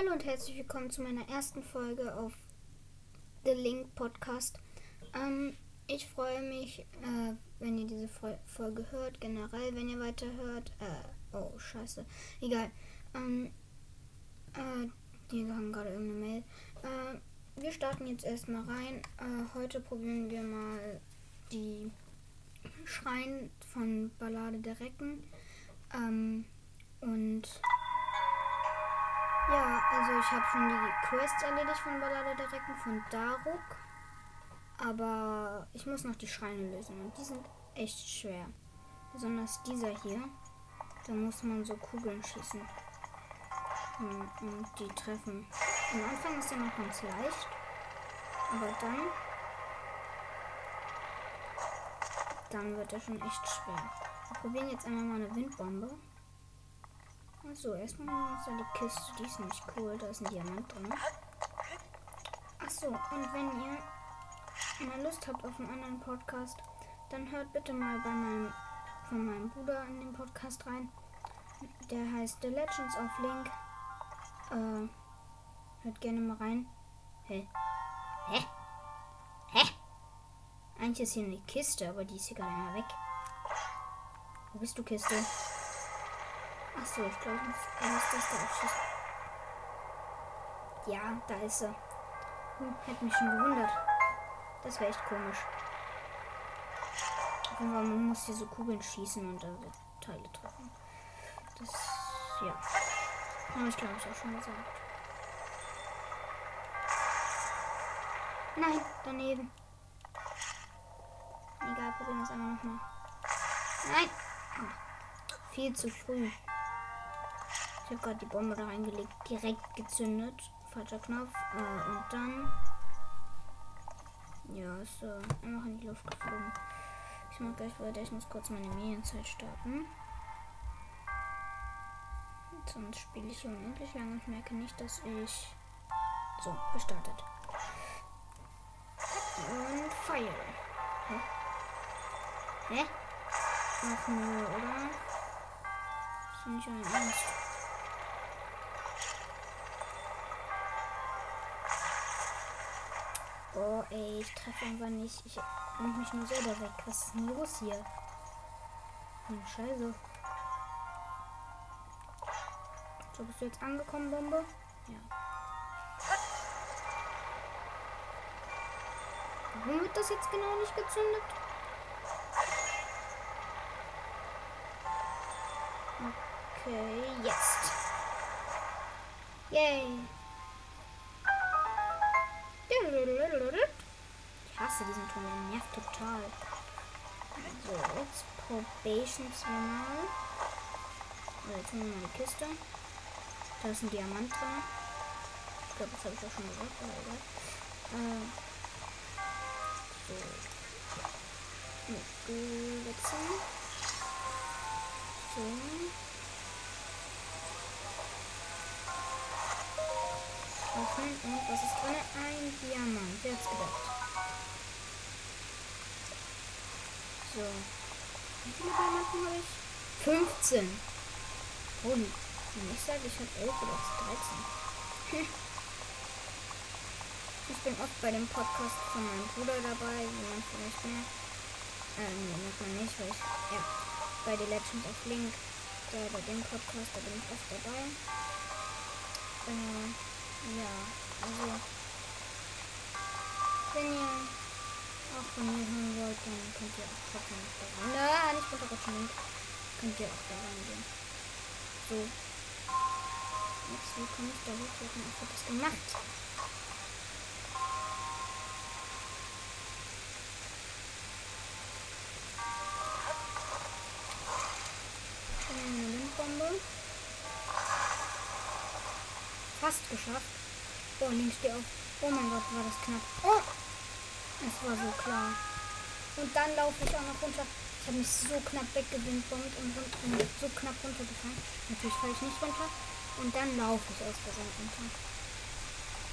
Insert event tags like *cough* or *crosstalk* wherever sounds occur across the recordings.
Hallo und herzlich willkommen zu meiner ersten Folge auf The Link Podcast. Ähm, ich freue mich, äh, wenn ihr diese Folge hört, generell, wenn ihr weiterhört. Äh, oh, scheiße. Egal. Ähm, äh, die haben gerade irgendeine Mail. Äh, wir starten jetzt erstmal rein. Äh, heute probieren wir mal die Schreien von Ballade der Recken. Ähm, und ja, also ich habe schon die Quest erledigt von Ballade der Recken von Daruk. Aber ich muss noch die Schreine lösen und die sind echt schwer. Besonders dieser hier. Da muss man so Kugeln schießen. Und, die treffen. Am Anfang ist er noch ganz leicht. Aber dann. Dann wird er schon echt schwer. Wir probieren jetzt einmal mal eine Windbombe. Achso, erstmal ist da die Kiste. Die ist nämlich cool. Da ist ein Diamant drin. Achso, und wenn ihr mal Lust habt auf einen anderen Podcast, dann hört bitte mal bei meinem, von meinem Bruder in den Podcast rein. Der heißt The Legends of Link. Äh, hört gerne mal rein. Hä? Hä? Hä? Eigentlich ist hier eine Kiste, aber die ist hier gerade mal weg. Wo bist du, Kiste? Achso, ich glaube, ich muss das da abschießen. Ja, da ist sie. Hm, hätte mich schon gewundert. Das wäre echt komisch. Auf man muss hier so Kugeln schießen und dann so Teile treffen. Das, ja. Habe ich glaube ich auch schon gesagt. Nein, daneben. Egal, probieren wir es einmal nochmal. Nein! Viel zu früh. Ich habe gerade die Bombe da reingelegt, direkt gezündet. Falscher Knopf. Äh, und dann. Ja, ist äh, einfach in die Luft geflogen. Ich mache gleich weiter. Ich muss kurz meine Medienzeit starten. Sonst spiele ich unendlich lange und merke nicht, dass ich. So, gestartet. Und Fire. Hä? Hä? Ach nö, oder? Ist nicht ein Ernst. Oh, ey, ich treffe einfach nicht. Ich nehme mich nur selber weg. Was ist denn los hier? Hm, Scheiße. So, bist du jetzt angekommen, Bombe? Ja. Warum wird das jetzt genau nicht gezündet? Okay, jetzt. Yay. Hasse diesen Ton, der nervt total. So, jetzt Probation zweimal. So, jetzt nehmen wir mal die Kiste. Da ist ein Diamant drin. Ich glaube, das habe ich auch schon gesagt, aber egal. Äh, so. Mit wechseln. So. Öffnen und was ist drin? Ein Diamant. Wer hat's gedacht? Wie viele Diamanten habe ich? 15. Holy. Ich sage, ich habe 11 oder 13. *laughs* ich bin oft bei dem Podcast von meinem Bruder dabei, wie man vielleicht merkt. Äh, nee, merkt man nicht, weil ich, ja, bei The Legends of Link, da bei dem Podcast, da bin ich oft dabei. Äh, ja, also, wenn ihr auch von mir hören wollt, dann könnt ihr auch trotzdem noch da rein. Na, nicht runterrutschen, könnt ihr auch da reingehen. So. Jetzt, wie komme ich da hoch? Wie hat das gemacht? Fast geschafft. Oh, links steh auf. Oh mein Gott, war das knapp. Oh! Es war so klar. Und dann laufe ich auch noch runter. Ich habe mich so knapp weggewindbombt und, und so knapp runtergefallen. Natürlich falle ich nicht runter. Und dann laufe ich aus der Seite runter.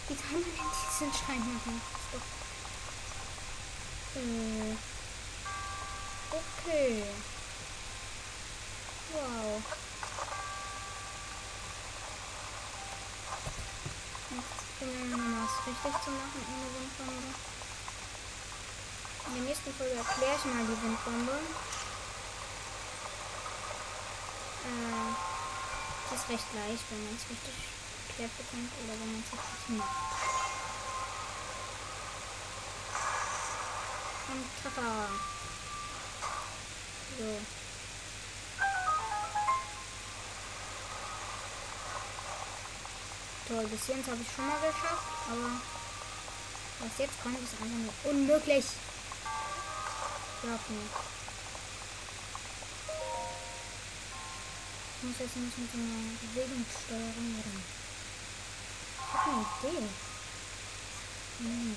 Wie kann man denn diesen Schein machen? Äh. Okay. Wow. probieren wir mal was richtig zu machen ohne Windbombe. In der nächsten Folge erkläre ich mal die Windbombe. Äh, das ist recht leicht, wenn man es richtig erklärt bekommt oder wenn man es richtig macht. Und Treffer. So. Toll, bis jetzt habe ich schon mal geschafft, aber was jetzt kommt, ist einfach nur unmöglich. Mir. Ich muss jetzt nicht mit einer Bewegungssteuerung oder. Ich habe eine Idee. Hm.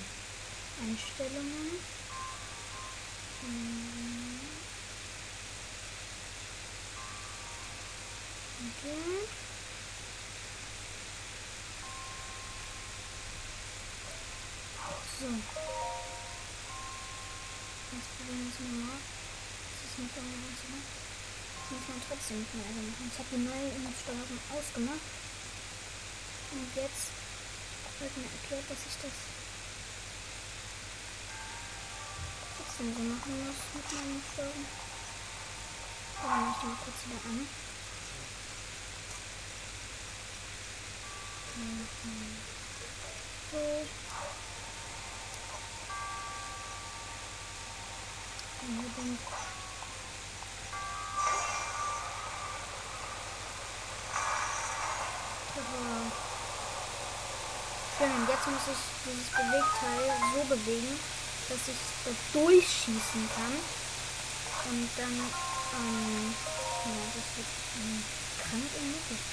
Einstellungen. Hm. Okay. So. Probieren wir es nochmal. Das ist nicht ne? Das muss man trotzdem mit mir machen. Ich habe die neue Steuerung ausgemacht. Und jetzt wird mir erklärt, dass ich das trotzdem so machen muss mit meinen Steuerung. Dann mache ich mal kurz wieder an. So. Schön, und jetzt muss ich dieses Bewegteil so bewegen, dass ich da durchschießen kann. Und dann, ähm, ja, das wird ähm, krank unmöglich.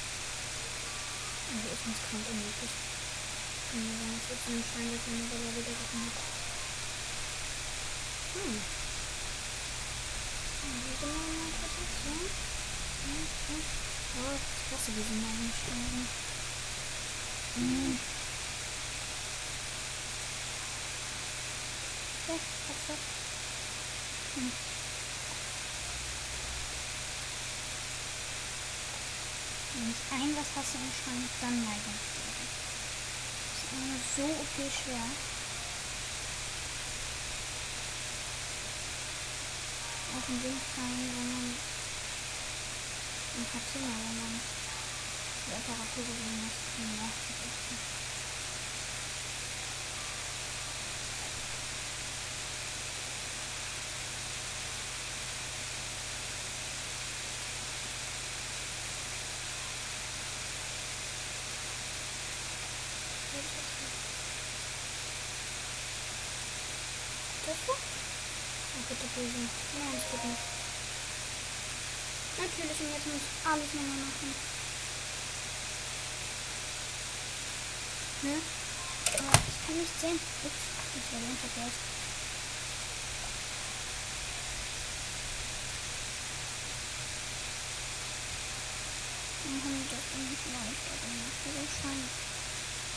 Also ich muss krank unmöglich. Ja, das wird so ein Schein, dass man wieder gemacht. Hm. Oh, ich hasse diese Nasensteuerung. Hm. Ja, was das? Hm. Wenn ich ein was hasse im Schrank, dann Neigungssteuerung. Das ist immer so okay schwer. auf den Wind fallen, wenn man ein paar Zimmer, wenn man die Apparatur gewinnen muss, um nachzurichten. Das war bitte böse. Nein, es geht nicht. Jetzt muss ich alles nochmal machen. Ne? Aber ich kann nicht sehen. Ups, ich war den vergessen. Dann haben wir das nicht leichter gemacht. So scheint.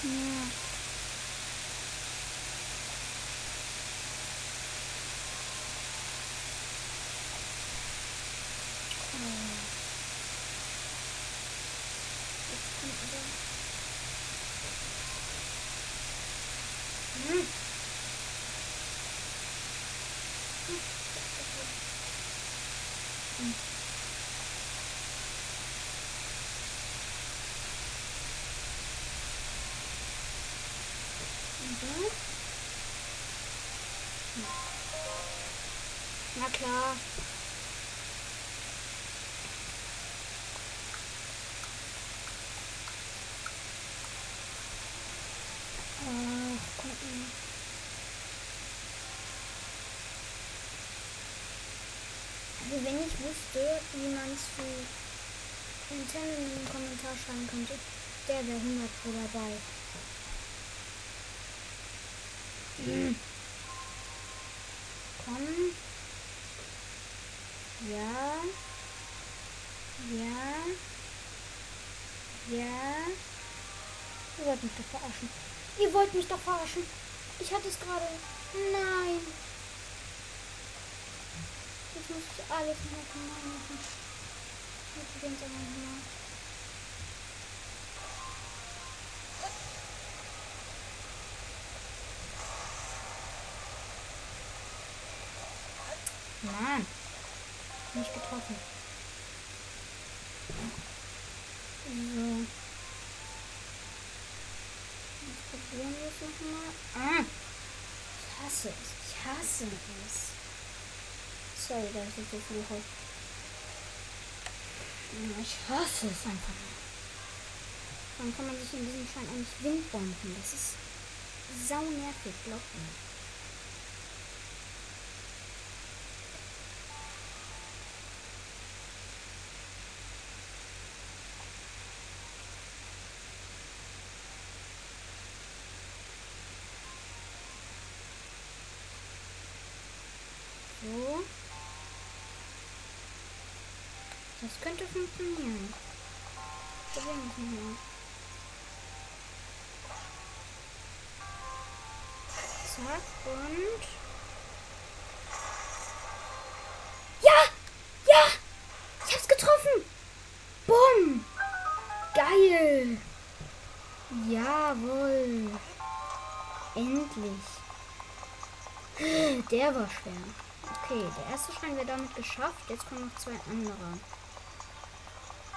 Ja. Na klar. Ach, gucken. Also wenn ich wüsste, wie man zu Nintendo in den Kommentar schreiben könnte, der wäre 100 Pro dabei. Mhm. Komm. Ja. Ja. Ja. Ihr wollt mich doch verarschen. Ihr wollt mich doch verarschen. Ich hatte es gerade. Nein. Jetzt muss ich alles noch von neu machen. Jetzt beginnt es aber nochmal. Mann. Nicht getroffen. So. Jetzt probieren wir es nochmal. Ah. Ich hasse es. Ich hasse es. Sorry, dass ich so fluche. Ich hasse es einfach. Warum kann man sich in diesem Schein eigentlich Windbomben? Das ist sau nervig, glaubt mir. So. Das könnte funktionieren. Probieren wir es mal. Zack und. Ja! Ja! Ich hab's getroffen! Bumm! Geil! Jawohl! Endlich! Der war schwer. Okay, der erste Schrein wird damit geschafft. Jetzt kommen noch zwei andere.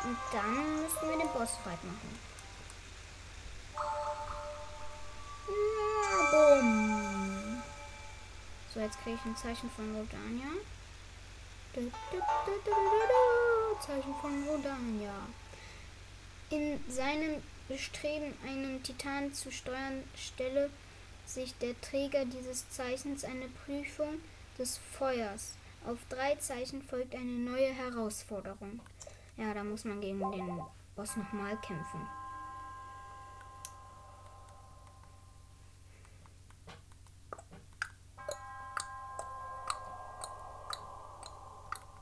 Und dann müssen wir den Bossfight machen. Ja, bumm. So, jetzt kriege ich ein Zeichen von Rodania. Zeichen von Rodania. In seinem Bestreben, einen Titan zu steuern, stelle sich der Träger dieses Zeichens eine Prüfung des Feuers. Auf drei Zeichen folgt eine neue Herausforderung. Ja, da muss man gegen den Boss nochmal kämpfen.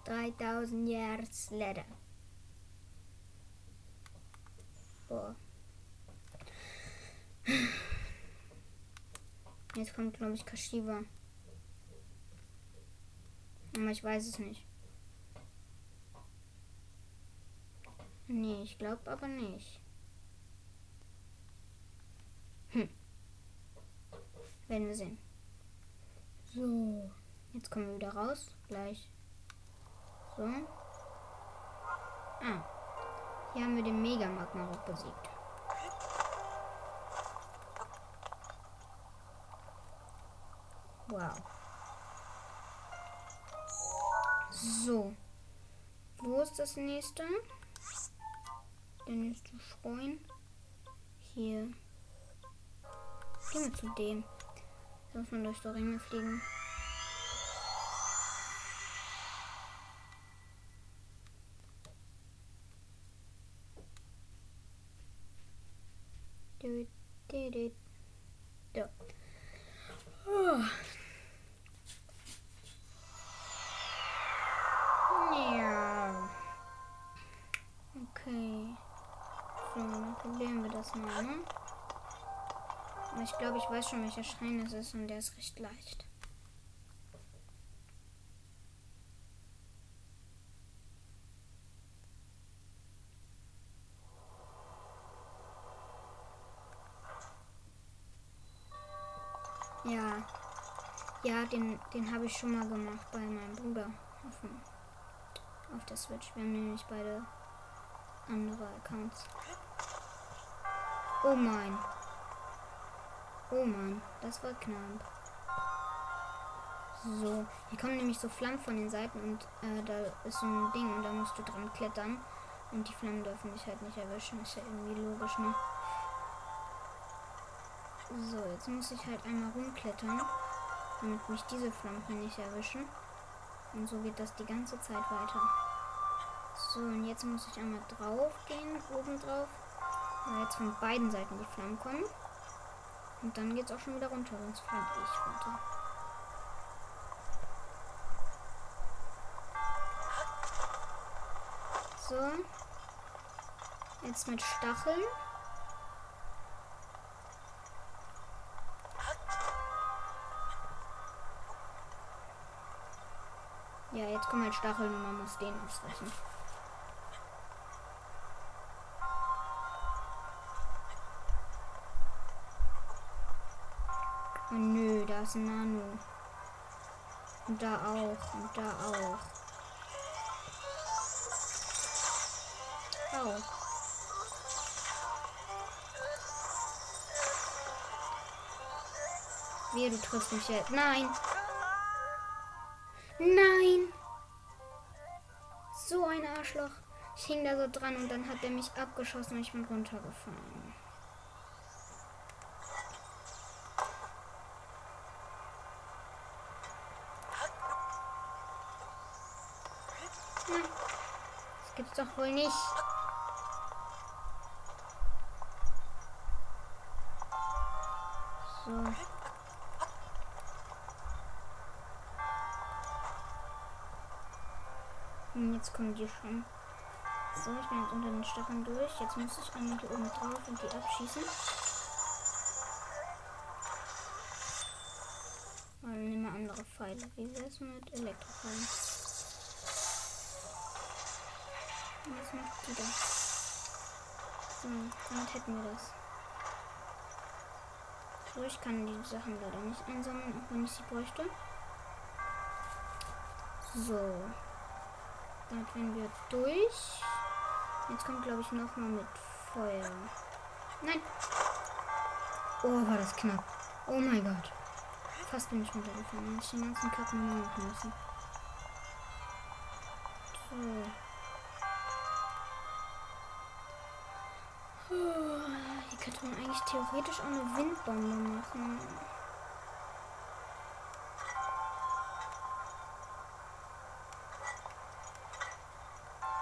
Dreitausend Years later. Boah. Jetzt kommt, glaube ich, Kashiwa. Aber ich weiß es nicht. Nee, ich glaube aber nicht. Hm. Werden wir sehen. So. Jetzt kommen wir wieder raus. Gleich. So. Ah. Hier haben wir den Mega Magmarok besiegt. Wow. So. Wo ist das nächste? Der nächste Schrein. Hier. Gehen wir zu dem. Da muss man durch die Ringe fliegen. So. Oh. Ne? Aber ich glaube, ich weiß schon, welcher Schrein das ist und der ist recht leicht. Ja. Ja, den, den habe ich schon mal gemacht bei meinem Bruder auf, dem, auf der Switch. Wir haben nämlich beide andere Accounts. Oh mein. Oh mein, das war knapp. So, hier kommen nämlich so Flammen von den Seiten und äh, da ist so ein Ding und da musst du dran klettern. Und die Flammen dürfen dich halt nicht erwischen. Ist ja irgendwie logisch, ne? So, jetzt muss ich halt einmal rumklettern, damit mich diese Flammen hier nicht erwischen. Und so geht das die ganze Zeit weiter. So, und jetzt muss ich einmal drauf gehen, oben drauf. Weil jetzt von beiden Seiten die Flammen kommen. Und dann geht es auch schon wieder runter, sonst fliege ich runter. So. Jetzt mit Stacheln. Ja, jetzt kommen halt Stacheln und man muss den ausweichen. Ist ein Nano. Und da auch. Und da auch. Au. Wie, du triffst mich jetzt. Nein. Nein. So ein Arschloch. Ich hing da so dran und dann hat er mich abgeschossen und ich bin runtergefallen. Nein. Das gibt's doch wohl nicht. So. Und jetzt kommen die schon. So, ich bin jetzt unter den Stacheln durch. Jetzt muss ich einmal hier oben drauf und die abschießen. Mal nehmen wir andere Pfeile. Wie wäre es mit Elektropfeilen? Macht die da? So, damit hätten wir das. So, ich kann die Sachen leider nicht einsammeln, auch wenn ich sie bräuchte. So. Damit werden wir durch. Jetzt kommt, glaube ich, noch mal mit Feuer. Nein. Oh, war das knapp. Oh mein Gott. Fast bin ich runtergefallen. Ich den ganzen nur machen müssen. So. Könnte man eigentlich theoretisch auch eine Windbombe machen.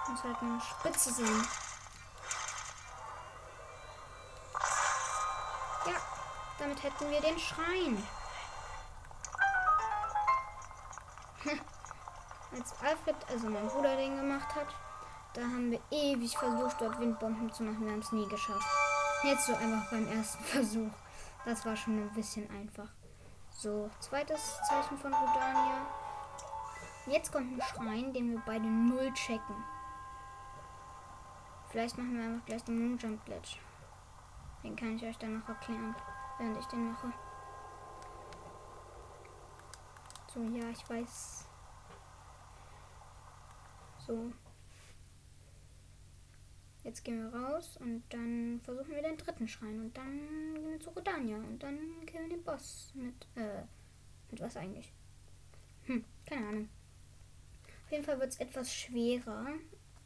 muss halt eine Spitze sehen. Ja, damit hätten wir den Schrein. Als Alfred, also mein Bruder, den gemacht hat, da haben wir ewig versucht, dort Windbomben zu machen. Wir haben es nie geschafft. Jetzt so einfach beim ersten *laughs* Versuch. Das war schon ein bisschen einfach. So, zweites Zeichen von Rudania. Jetzt kommt ein Schrein, den wir beide null checken. Vielleicht machen wir einfach gleich den Moonjump Glitch. Den kann ich euch dann noch erklären, während ich den mache. So, ja, ich weiß. So. Jetzt gehen wir raus und dann versuchen wir den dritten Schrein und dann gehen wir zu Rodania und dann killen wir den Boss mit, äh, mit was eigentlich? Hm, keine Ahnung. Auf jeden Fall wird es etwas schwerer,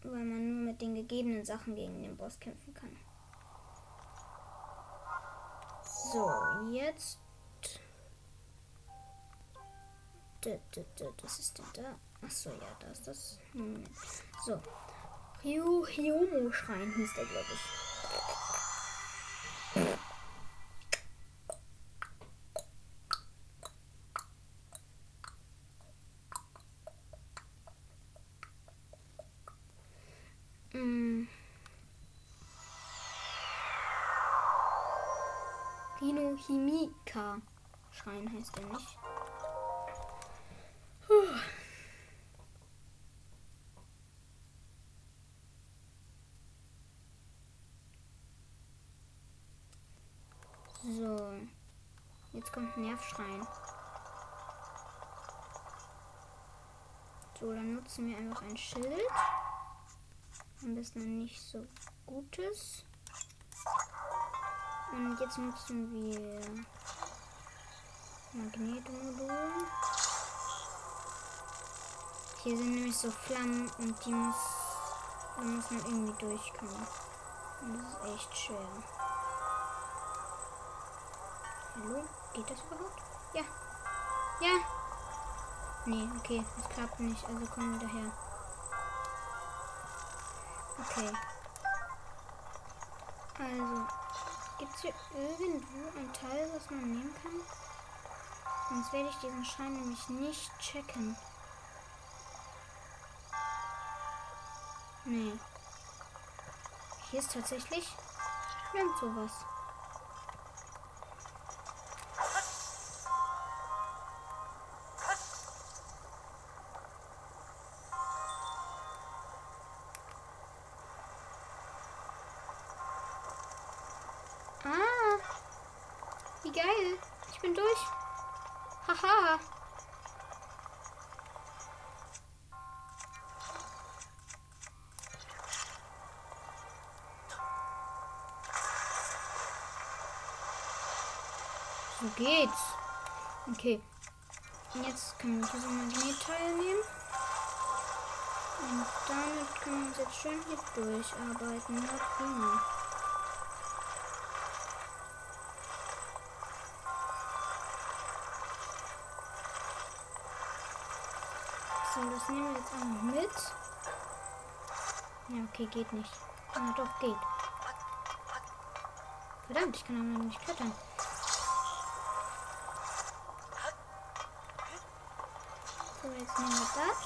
weil man nur mit den gegebenen Sachen gegen den Boss kämpfen kann. So, jetzt. Was ist denn da? Achso, ja, da ist das. Moment. So. Ryu Hyomo Schrein hieß der, glaube ich. Himika. Schrein heißt er nicht. Nervschrein. So, dann nutzen wir einfach ein Schild. Am besten nicht so gutes. Und jetzt nutzen wir Magnetmodul. Hier sind nämlich so Flammen und die muss, da muss man irgendwie durchkommen. Und das ist echt schwer. Hallo? Geht das überhaupt? Ja. Ja. Nee, okay, das klappt nicht, also kommen wir daher. Okay. Also, Gibt es hier irgendwo ein Teil, was man nehmen kann? Sonst werde ich diesen Schein nämlich nicht checken. Nee. Hier ist tatsächlich nirgend sowas. So geht's. Okay. Jetzt können wir ein Magnetteil nehmen. Und damit können wir uns jetzt schön hier durcharbeiten. Na prima. So, das nehmen wir jetzt noch mit. Ja, okay, geht nicht. Ja, doch, geht. Verdammt, ich kann aber nicht klettern. Jetzt nehmen wir das.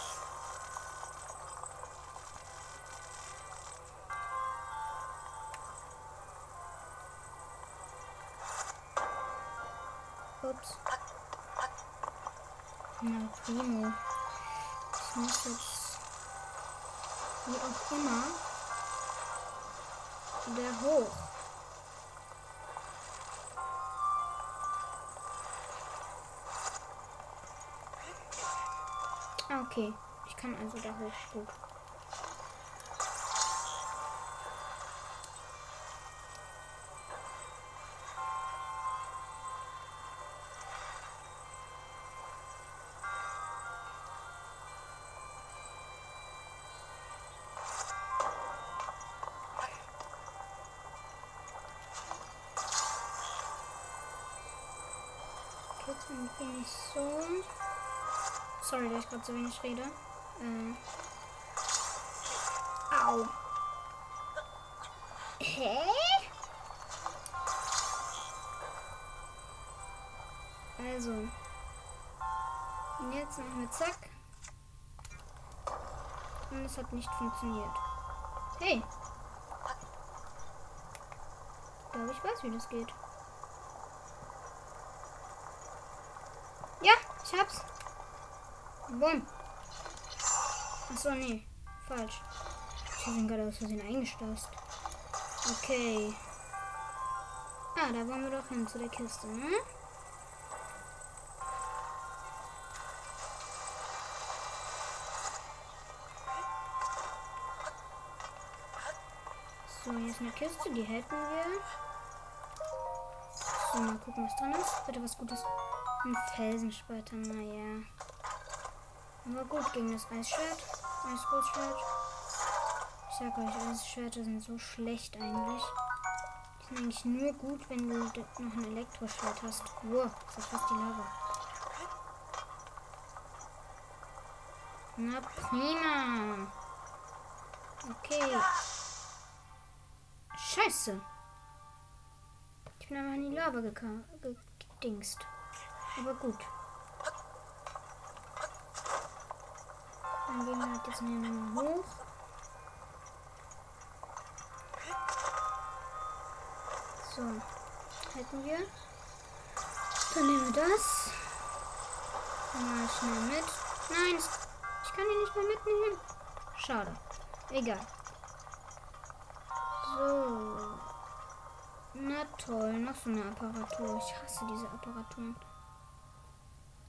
Ups. Na, primo. Ich muss jetzt wie auch immer wieder hoch. Okay. Ich kann also da hoch. Gut. Jetzt bin ich so. Sorry, dass ich gerade so wenig rede. Äh. Au. Hä? Also. Und jetzt machen wir zack. Und es hat nicht funktioniert. Hey. Ich glaube, ich weiß, wie das geht. Ja, ich hab's. Bumm. Achso, nee. Falsch. Ich bin gerade aus Versehen eingestößt. Okay. Ah, da wollen wir doch hin zu der Kiste, ne? So, hier ist eine Kiste, die halten wir. So, mal gucken, was drin ist. Bitte was Gutes. Ein Felsenspalter, naja. Aber gut, gegen das Eisschwert. Eisgroßschwert. Ich sag euch, Eisschwerter sind so schlecht eigentlich. Die sind eigentlich nur gut, wenn du noch ein Elektroschwert hast. Wow, das ist fast die Lava. Na prima. Okay. Scheiße. Ich bin einfach in die Lava gedingst. Aber gut. Dann gehen wir halt jetzt mal hoch. So. Halten wir. Dann nehmen wir das. Mal schnell mit. Nein, ich kann ihn nicht mehr mitnehmen. Schade. Egal. So. Na toll, noch so eine Apparatur. Ich hasse diese Apparaturen.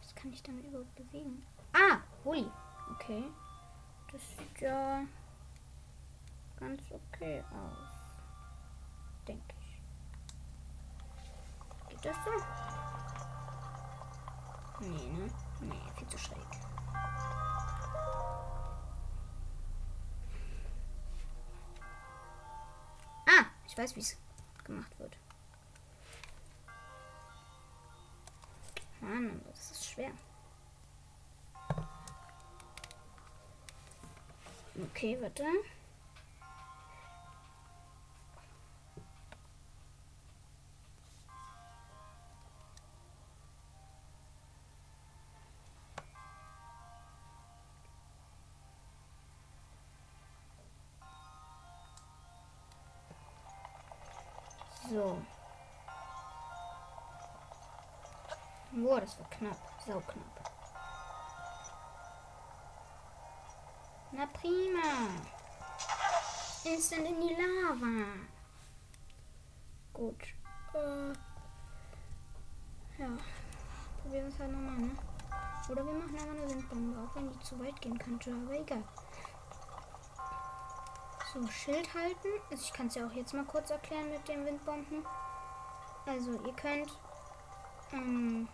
Was kann ich damit überhaupt bewegen? Ah, Hui. Okay. Das sieht ja ganz okay aus. Denke ich. Geht das so? Nee, ne? Nee, viel zu schräg. Ah, ich weiß, wie es gemacht wird. Mann, das ist schwer. Okay, warte. So. Boah, das war knapp. Sau knapp. Na prima. Instant in die Lava. Gut. Äh, ja. Probieren wir es halt nochmal, ne? Oder wir machen aber eine Windbombe, auch wenn die zu weit gehen könnte, aber egal. So, Schild halten. Also ich kann es ja auch jetzt mal kurz erklären mit den Windbomben. Also ihr könnt ähm,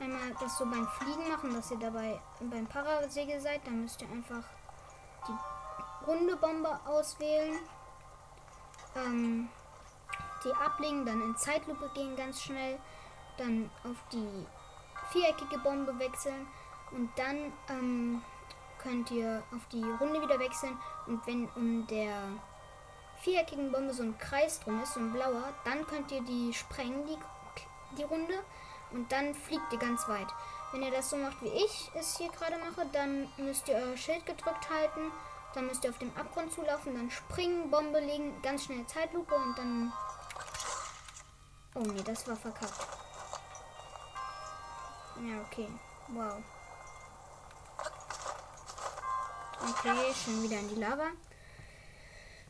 einmal das so beim Fliegen machen, dass ihr dabei beim Parasegel seid. Dann müsst ihr einfach die runde Bombe auswählen. Ähm, die ablegen, dann in Zeitlupe gehen ganz schnell. Dann auf die viereckige Bombe wechseln. Und dann ähm, könnt ihr auf die Runde wieder wechseln. Und wenn um der viereckigen Bombe so ein Kreis drum ist, so ein blauer, dann könnt ihr die sprengen, die, die Runde. Und dann fliegt ihr ganz weit. Wenn ihr das so macht, wie ich es hier gerade mache, dann müsst ihr euer Schild gedrückt halten. Dann müsst ihr auf dem Abgrund zulaufen, dann springen, Bombe legen, ganz schnell Zeitlupe und dann... Oh nee, das war verkackt. Ja, okay. Wow. Okay, schon wieder in die Lava.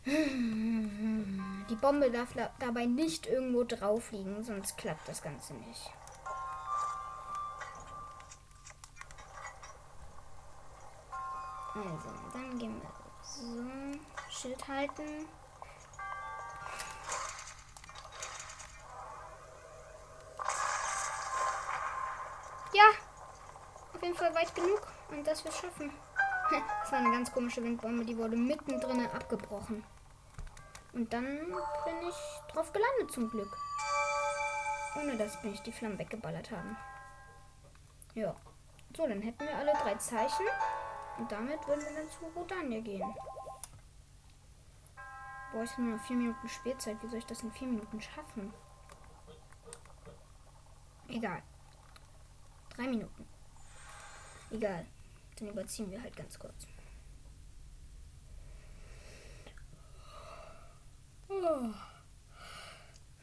Die Bombe darf dabei nicht irgendwo drauf liegen, sonst klappt das Ganze nicht. Also, dann gehen wir so. Schild halten. Ja, auf jeden Fall weit genug und das wir schaffen. *laughs* Das war eine ganz komische Windbombe, die wurde mittendrin abgebrochen. Und dann bin ich drauf gelandet zum Glück. Ohne dass mich die Flammen weggeballert haben. Ja. So, dann hätten wir alle drei Zeichen. Und damit würden wir dann zu Rodania gehen. Boah, ich habe nur noch vier Minuten Spielzeit. Wie soll ich das in vier Minuten schaffen? Egal. Drei Minuten. Egal. Dann überziehen wir halt ganz kurz. Oh.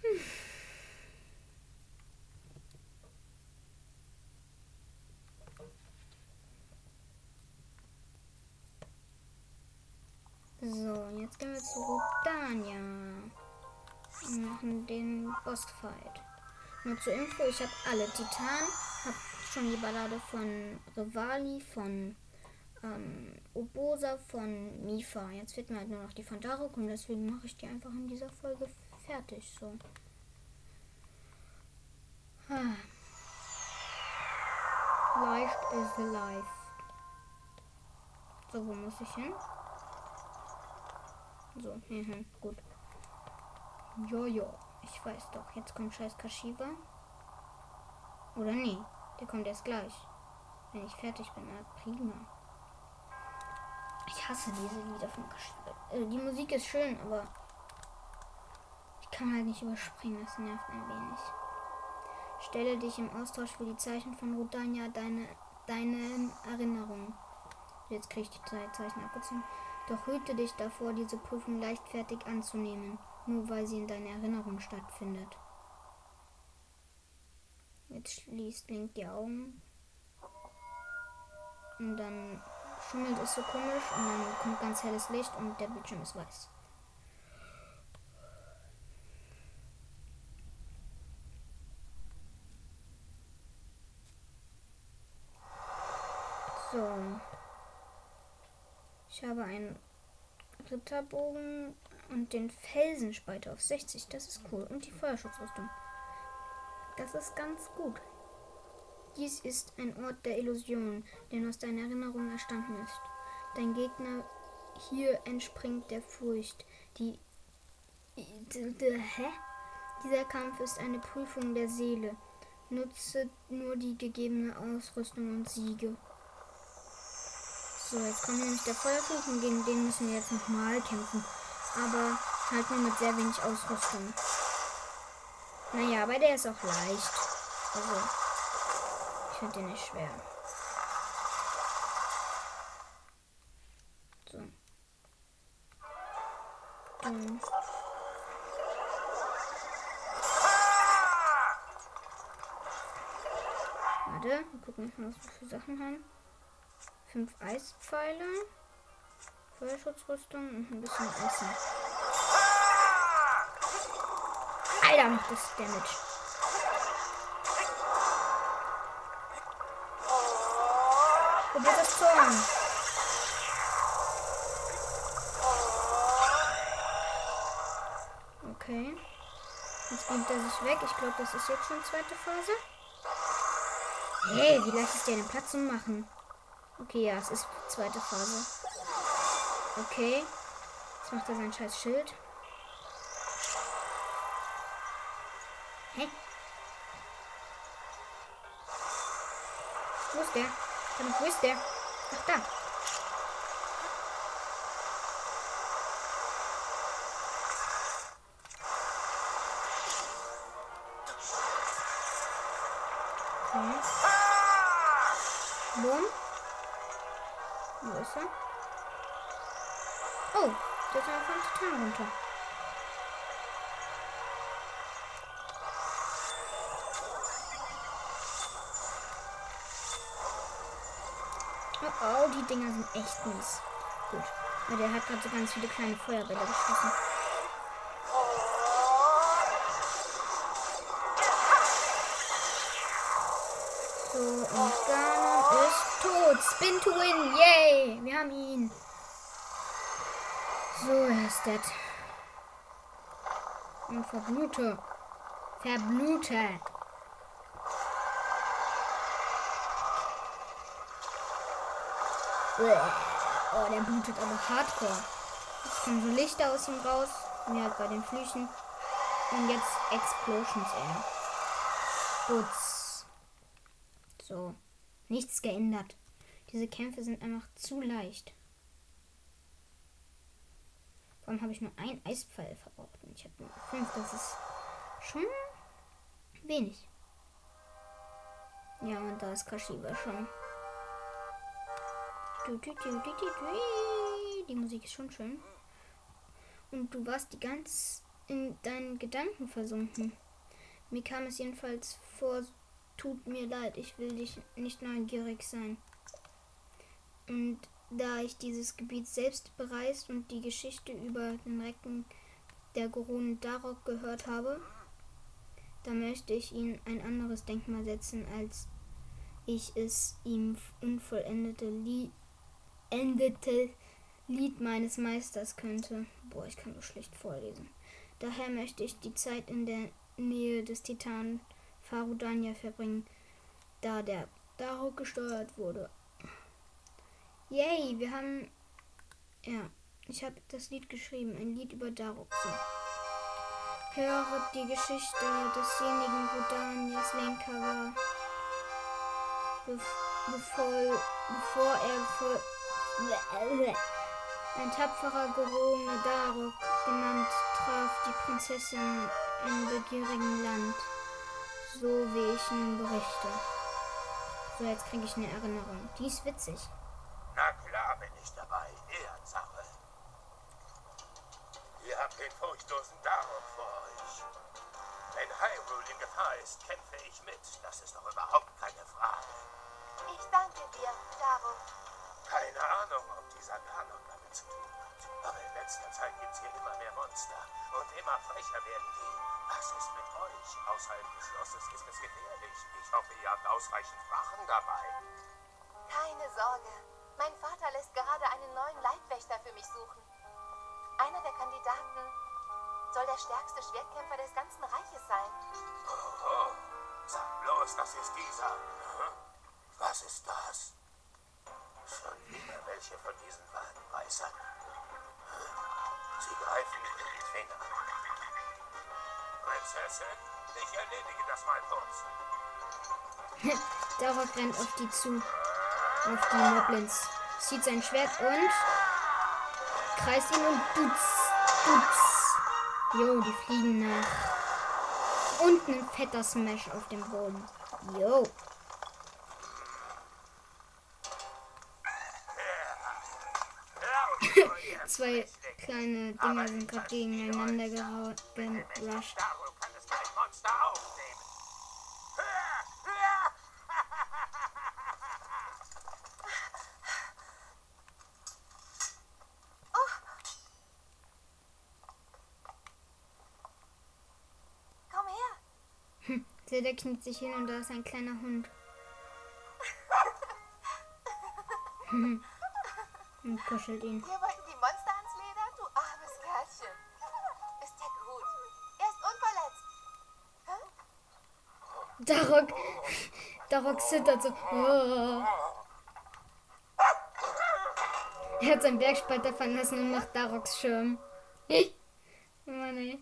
Hm. So, jetzt gehen wir zu Rodania. Und machen den Bossfight. Nur zur Info, ich habe alle Titanen, habe schon die Ballade von Rivali, von ähm, Obosa, von Mifa. Jetzt fehlt mir halt nur noch die von Daruk und deswegen mache ich die einfach in dieser Folge fertig. So. Ah. Life is life. So, wo muss ich hin? So, mhm, gut. Jojo, ich weiß doch. Jetzt kommt scheiß Kashiwa. Oder nee? Der kommt erst gleich. Wenn ich fertig bin. Na, prima. Ich hasse diese Lieder von äh, Die Musik ist schön, aber ich kann halt nicht überspringen. Das nervt ein wenig. Stelle dich im Austausch für die Zeichen von Rodania deine, deine Erinnerungen. Jetzt kriege ich die drei Zeichen abgezogen. Doch hüte dich davor, diese Prüfung leichtfertig anzunehmen, nur weil sie in deiner Erinnerung stattfindet. Jetzt schließt Link die Augen. Und dann schummelt es so komisch und dann kommt ganz helles Licht und der Bildschirm ist weiß. So. Ich habe einen Ritterbogen und den Felsenspalter auf 60. Das ist cool. Und die Feuerschutzrüstung. Das ist ganz gut. Dies ist ein Ort der Illusion, der aus deiner Erinnerung erstanden ist. Dein Gegner hier entspringt der Furcht. Die. Hä? Dieser Kampf ist eine Prüfung der Seele. Nutze nur die gegebene Ausrüstung und Siege. So, jetzt kommt nämlich der Feuerfluch und gegen den müssen wir jetzt nochmal kämpfen. Aber halt nur mit sehr wenig Ausrüstung. Naja, aber der ist auch leicht. Also, ich finde den nicht schwer. So. Hm. Warte, wir gucken was wir für Sachen haben. Fünf Eispfeile. Feuerschutzrüstung und ein bisschen Essen. Alter, macht das Damage. Probiert das Zorn. Nimmt er sich weg. Ich glaube, das ist jetzt schon zweite Phase. Hey, wie leicht ist der den Platz zu machen? Okay, ja, es ist zweite Phase. Okay. Jetzt macht er sein scheiß Schild. Hä? Wo ist der? Wo ist der? Ach, da. Wo ist er? Oh, der ist einfach total runter. Oh, oh, die Dinger sind echt mies. Gut. Weil der hat gerade so ganz viele kleine Feuerbälle geschossen. Tot. Spin to win. Yay. Wir haben ihn. So, er ist dead. Und verblute. Verblute. Oh, der blutet aber hardcore. Jetzt kommen so Lichter aus ihm raus. Halt bei den Flüchen. Und jetzt Explosions Air. Butz. So. Nichts geändert. Diese Kämpfe sind einfach zu leicht. Warum habe ich nur ein Eispfeil verbraucht? Ich habe nur fünf. Das ist schon wenig. Ja, und da ist Kashiba schon. Die Musik ist schon schön. Und du warst die ganz in deinen Gedanken versunken. Mir kam es jedenfalls vor, tut mir leid, ich will dich nicht neugierig sein. Und da ich dieses Gebiet selbst bereist und die Geschichte über den Recken der Gurun Darok gehört habe, da möchte ich ihm ein anderes Denkmal setzen, als ich es ihm unvollendete Lied endete Lied meines Meisters könnte. Boah, ich kann nur schlecht vorlesen. Daher möchte ich die Zeit in der Nähe des Titanen Farudania verbringen, da der Darok gesteuert wurde. Yay, wir haben. Ja, ich habe das Lied geschrieben, ein Lied über Darok. So. Höre die Geschichte desjenigen, wo Daniels Lenker war, bevor, bevor er für *laughs* ein tapferer Gorone Darok, genannt, traf die Prinzessin im begierigen Land, so wie ich nun berichte. So, jetzt kriege ich eine Erinnerung. Die ist witzig. Na klar bin ich dabei. Ehrensache. Ihr habt den furchtlosen Darok vor euch. Wenn Hyrule in Gefahr ist, kämpfe ich mit. Das ist doch überhaupt keine Frage. Ich danke dir, Darok. Keine Ahnung, ob dieser Kanon damit zu tun hat. Aber in letzter Zeit gibt es hier immer mehr Monster. Und immer frecher werden die. Was ist mit euch? Außerhalb des Schlosses ist es gefährlich. Ich hoffe, ihr habt ausreichend Wachen dabei. Keine Sorge. Mein Vater lässt gerade einen neuen Leibwächter für mich suchen. Einer der Kandidaten soll der stärkste Schwertkämpfer des ganzen Reiches sein. Oho. Sag bloß, das ist dieser. Hm? Was ist das? Schon wieder welche von diesen Wadenbeißern. Sie in den Finger. Prinzessin, ich erledige das mal kurz. Darok rennt auf die zu. Auf die Moblins. Zieht sein Schwert und kreist ihn und dutz. Dutz. Jo, die fliegen nach. Und ein fetter Smash auf dem Boden. Jo. Zwei kleine Dinger sind gerade gegeneinander gerusht. Der, der kniet sich hin und da ist ein kleiner Hund. *laughs* *laughs* und kuschelt ihn. Darok, Darok zittert so. Oh. Er hat seinen Bergspalter verlassen und macht Daroks Schirm. Oh Mann, ey.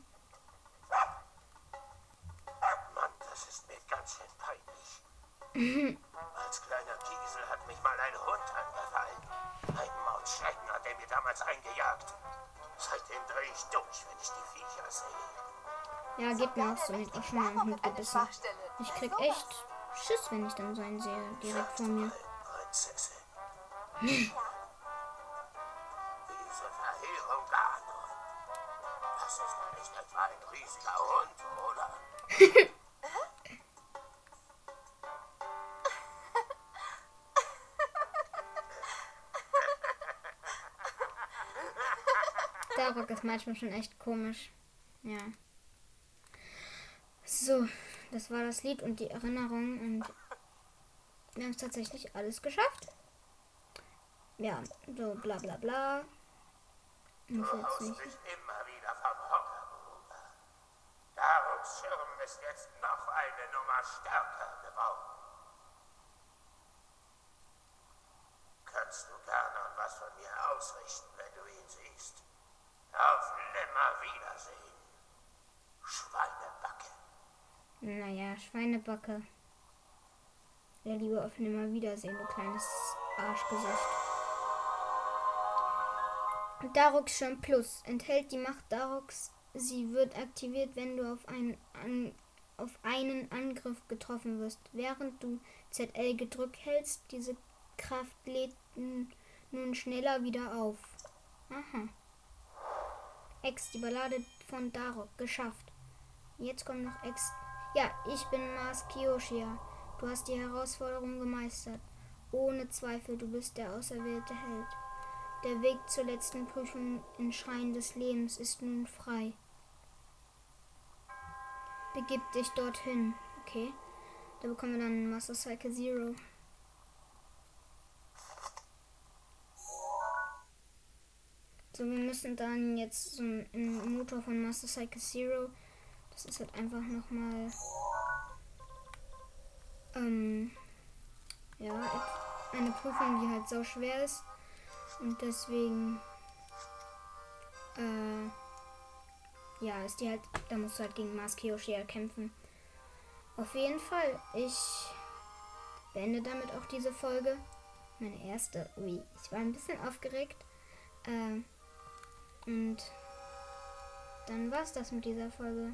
Mann, das ist mir ganz schön peinlich. Als kleiner Kiesel hat mich mal ein Hund angefallen. Ein Mautschrecken hat er mir damals eingejagt. Seitdem drehe ich durch, wenn ich die Viecher sehe. Ja, geht mir auch so. Ich hab auch schon mal einen Hund gebissen. Ich krieg echt Schiss, wenn ich dann so einen sehe, direkt vor mir. Prinzessin. Diese Verheerung Ganon. Das ist doch nicht etwa ein riesiger Hund, oder? Darok ist manchmal schon echt komisch. Ja. So, das war das Lied und die Erinnerung und wir haben es tatsächlich alles geschafft. Ja, so bla bla bla. Muss Du jetzt nicht. immer wieder vom Hocker, Bruder. Daruks Schirm ist jetzt noch eine Nummer stärker geworden. Kannst du Ganon was von mir ausrichten, wenn du ihn siehst? Auf Nimmerwiedersehen. Schweinebacke. Naja, Schweinebacke. Ja, lieber auf Nimmerwiedersehen, du kleines Arschgesicht. Daroks Schirm Plus enthält die Macht Daroks. Sie wird aktiviert, wenn du auf einen, an, auf einen Angriff getroffen wirst. Während du ZL gedrückt hältst, diese Kraft lädt nun schneller wieder auf. Aha. Ex, die Ballade von Darok, geschafft. Jetzt kommt noch Ex. Ja, ich bin Mars Kyoshia. Du hast die Herausforderung gemeistert. Ohne Zweifel, du bist der auserwählte Held. Der Weg zur letzten Prüfung in Schrein des Lebens ist nun frei. Begib dich dorthin. Okay. Da bekommen wir dann Master Cycle Zero. So, wir müssen dann jetzt so einen Motor von Master Cycle Zero. Das ist halt einfach nochmal. Ähm, ja, eine Prüfung, die halt so schwer ist. Und deswegen. Äh, ja, ist die halt. Da musst du halt gegen Mars Kyoshi kämpfen. Auf jeden Fall, ich beende damit auch diese Folge. Meine erste. Ui, ich war ein bisschen aufgeregt. Ähm, und dann war's das mit dieser Folge.